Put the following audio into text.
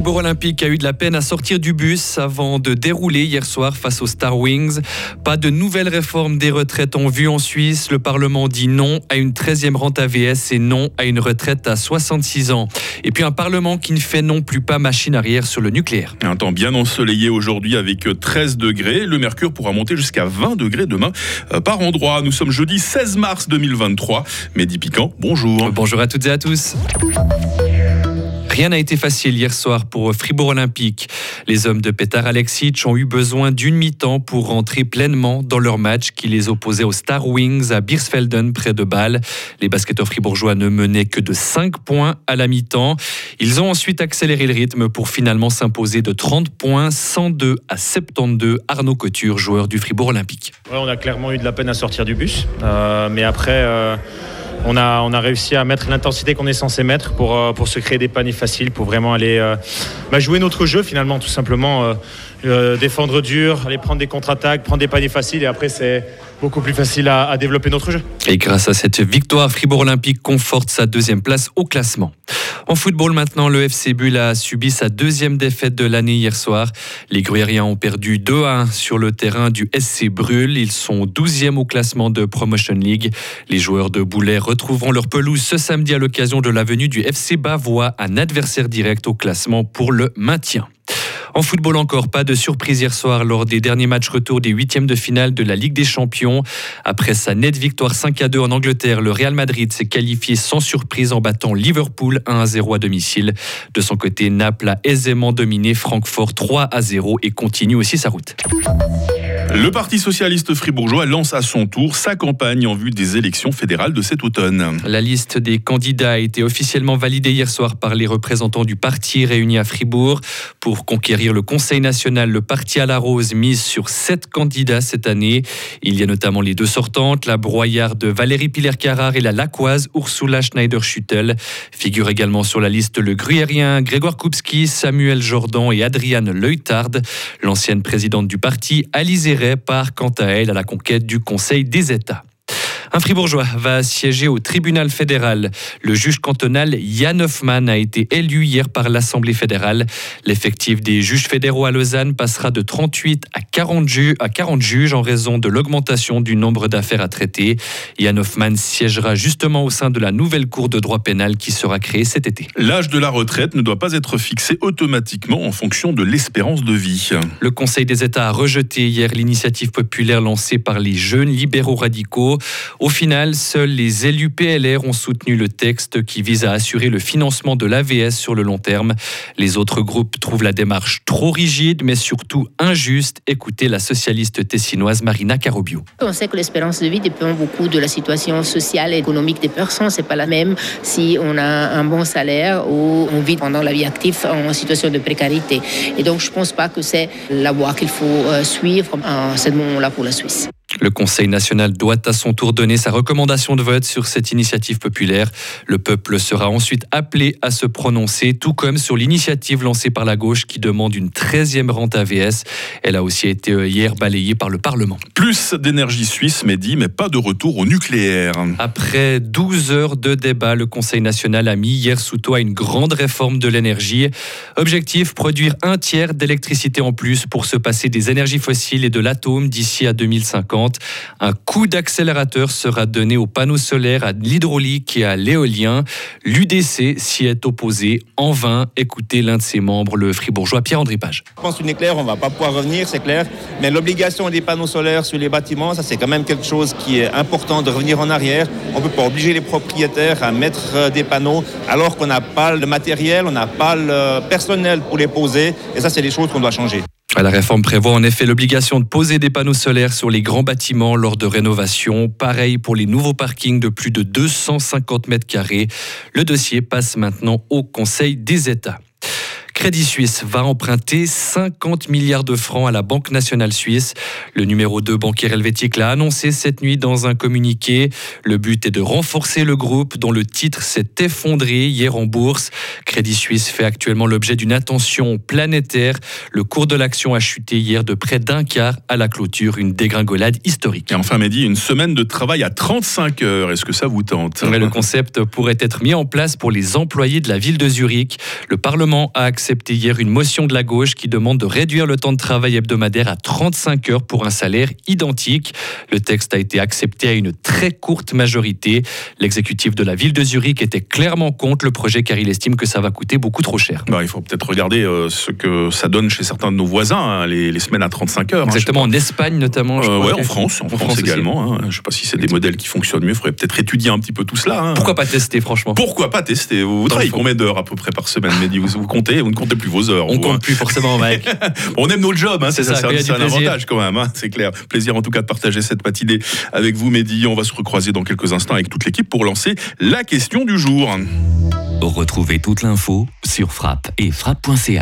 Fribourg Olympique a eu de la peine à sortir du bus avant de dérouler hier soir face aux Star Wings. Pas de nouvelles réformes des retraites en vue en Suisse. Le Parlement dit non à une 13e rente AVS et non à une retraite à 66 ans. Et puis un Parlement qui ne fait non plus pas machine arrière sur le nucléaire. Un temps bien ensoleillé aujourd'hui avec 13 degrés. Le mercure pourra monter jusqu'à 20 degrés demain euh, par endroit. Nous sommes jeudi 16 mars 2023. Mehdi Piquant, bonjour. Bonjour à toutes et à tous. Rien n'a été facile hier soir pour Fribourg Olympique. Les hommes de Petar Alexic ont eu besoin d'une mi-temps pour rentrer pleinement dans leur match qui les opposait aux Star Wings à Birsfelden près de Bâle. Les basketteurs fribourgeois ne menaient que de 5 points à la mi-temps. Ils ont ensuite accéléré le rythme pour finalement s'imposer de 30 points, 102 à 72. Arnaud Couture, joueur du Fribourg Olympique. on a clairement eu de la peine à sortir du bus, euh, mais après. Euh, on a, on a réussi à mettre l'intensité qu'on est censé mettre pour, euh, pour se créer des paniers faciles, pour vraiment aller euh, bah, jouer notre jeu finalement, tout simplement. Euh, défendre dur, aller prendre des contre-attaques, prendre des paniers faciles et après c'est beaucoup plus facile à, développer notre jeu. Et grâce à cette victoire, Fribourg Olympique conforte sa deuxième place au classement. En football maintenant, le FC Bull a subi sa deuxième défaite de l'année hier soir. Les Gruyériens ont perdu 2 1 sur le terrain du SC Brûle. Ils sont 12e au classement de Promotion League. Les joueurs de Boulet retrouveront leur pelouse ce samedi à l'occasion de la venue du FC Bavois, un adversaire direct au classement pour le maintien. En football encore, pas de surprise hier soir lors des derniers matchs retour des huitièmes de finale de la Ligue des Champions. Après sa nette victoire 5 à 2 en Angleterre, le Real Madrid s'est qualifié sans surprise en battant Liverpool 1 à 0 à domicile. De son côté, Naples a aisément dominé Francfort 3 à 0 et continue aussi sa route. Le Parti socialiste fribourgeois lance à son tour sa campagne en vue des élections fédérales de cet automne. La liste des candidats a été officiellement validée hier soir par les représentants du parti réunis à Fribourg. Pour conquérir le Conseil national, le parti à la rose mise sur sept candidats cette année. Il y a notamment les deux sortantes, la broyarde Valérie Piller-Carrard et la laquoise Ursula Schneider-Schüttel. Figurent également sur la liste le gruyérien Grégoire Koupski, Samuel Jordan et Adriane Leutard. L'ancienne présidente du parti, Alizé part quant à elle à la conquête du Conseil des États. Un fribourgeois va siéger au tribunal fédéral. Le juge cantonal Jan Hoffmann a été élu hier par l'Assemblée fédérale. L'effectif des juges fédéraux à Lausanne passera de 38 à 40, à 40 juges en raison de l'augmentation du nombre d'affaires à traiter. Jan Hoffmann siégera justement au sein de la nouvelle cour de droit pénal qui sera créée cet été. L'âge de la retraite ne doit pas être fixé automatiquement en fonction de l'espérance de vie. Le Conseil des États a rejeté hier l'initiative populaire lancée par les jeunes libéraux radicaux. Au final, seuls les élus PLR ont soutenu le texte qui vise à assurer le financement de l'AVS sur le long terme. Les autres groupes trouvent la démarche trop rigide, mais surtout injuste. Écoutez la socialiste tessinoise Marina Carobio. On sait que l'espérance de vie dépend beaucoup de la situation sociale et économique des personnes. C'est pas la même si on a un bon salaire ou on vit pendant la vie active en situation de précarité. Et donc, je pense pas que c'est la voie qu'il faut euh, suivre à ce moment-là pour la Suisse. Le Conseil national doit à son tour donner sa recommandation de vote sur cette initiative populaire. Le peuple sera ensuite appelé à se prononcer, tout comme sur l'initiative lancée par la gauche qui demande une 13e rente AVS. Elle a aussi été euh, hier balayée par le Parlement. Plus d'énergie suisse, Mehdi, mais pas de retour au nucléaire. Après 12 heures de débat, le Conseil national a mis hier sous toit une grande réforme de l'énergie. Objectif, produire un tiers d'électricité en plus pour se passer des énergies fossiles et de l'atome d'ici à 2050. Un coup d'accélérateur sera donné aux panneaux solaires, à l'hydraulique et à l'éolien. L'UDC s'y est opposé en vain. Écoutez l'un de ses membres, le fribourgeois Pierre-André Page. Je pense que nucléaire, on ne va pas pouvoir revenir, c'est clair. Mais l'obligation des panneaux solaires sur les bâtiments, ça c'est quand même quelque chose qui est important de revenir en arrière. On ne peut pas obliger les propriétaires à mettre euh, des panneaux alors qu'on n'a pas le matériel, on n'a pas le personnel pour les poser. Et ça, c'est des choses qu'on doit changer. La réforme prévoit en effet l'obligation de poser des panneaux solaires sur les grands bâtiments lors de rénovation. Pareil pour les nouveaux parkings de plus de 250 mètres carrés. Le dossier passe maintenant au Conseil des États. Crédit Suisse va emprunter 50 milliards de francs à la Banque nationale suisse. Le numéro 2 bancaire helvétique l'a annoncé cette nuit dans un communiqué. Le but est de renforcer le groupe dont le titre s'est effondré hier en bourse. Crédit Suisse fait actuellement l'objet d'une attention planétaire. Le cours de l'action a chuté hier de près d'un quart à la clôture, une dégringolade historique. Et enfin, Mehdi, une semaine de travail à 35 heures. Est-ce que ça vous tente? Le concept pourrait être mis en place pour les employés de la ville de Zurich. Le Parlement a accès accepté hier une motion de la gauche qui demande de réduire le temps de travail hebdomadaire à 35 heures pour un salaire identique. Le texte a été accepté à une très courte majorité. L'exécutif de la ville de Zurich était clairement contre le projet car il estime que ça va coûter beaucoup trop cher. Bah, il faut peut-être regarder euh, ce que ça donne chez certains de nos voisins, hein, les, semaines à 35 heures. Hein, Exactement, en Espagne notamment. Je euh, en France, en, France, également. Hein. Je ne sais pas si c'est des modèles qui fonctionnent mieux. Il faudrait peut-être étudier un petit peu tout cela. Pourquoi pas tester, franchement? Pourquoi pas tester? Vous, travaillez combien d'heures à peu près par semaine, Mehdi? Vous, vous comptez Vous ne comptez plus vos heures. On ne compte plus forcément, mec. on aime nos jobs, c'est ça, c'est un avantage quand même, c'est clair. Plaisir en tout cas de partager cette matinée avec vous, Mehdi. On va se recroiser dans quelques instants avec toute l'équipe pour lancer la question du jour. Retrouvez toute l'info sur frappe et frappe.ch.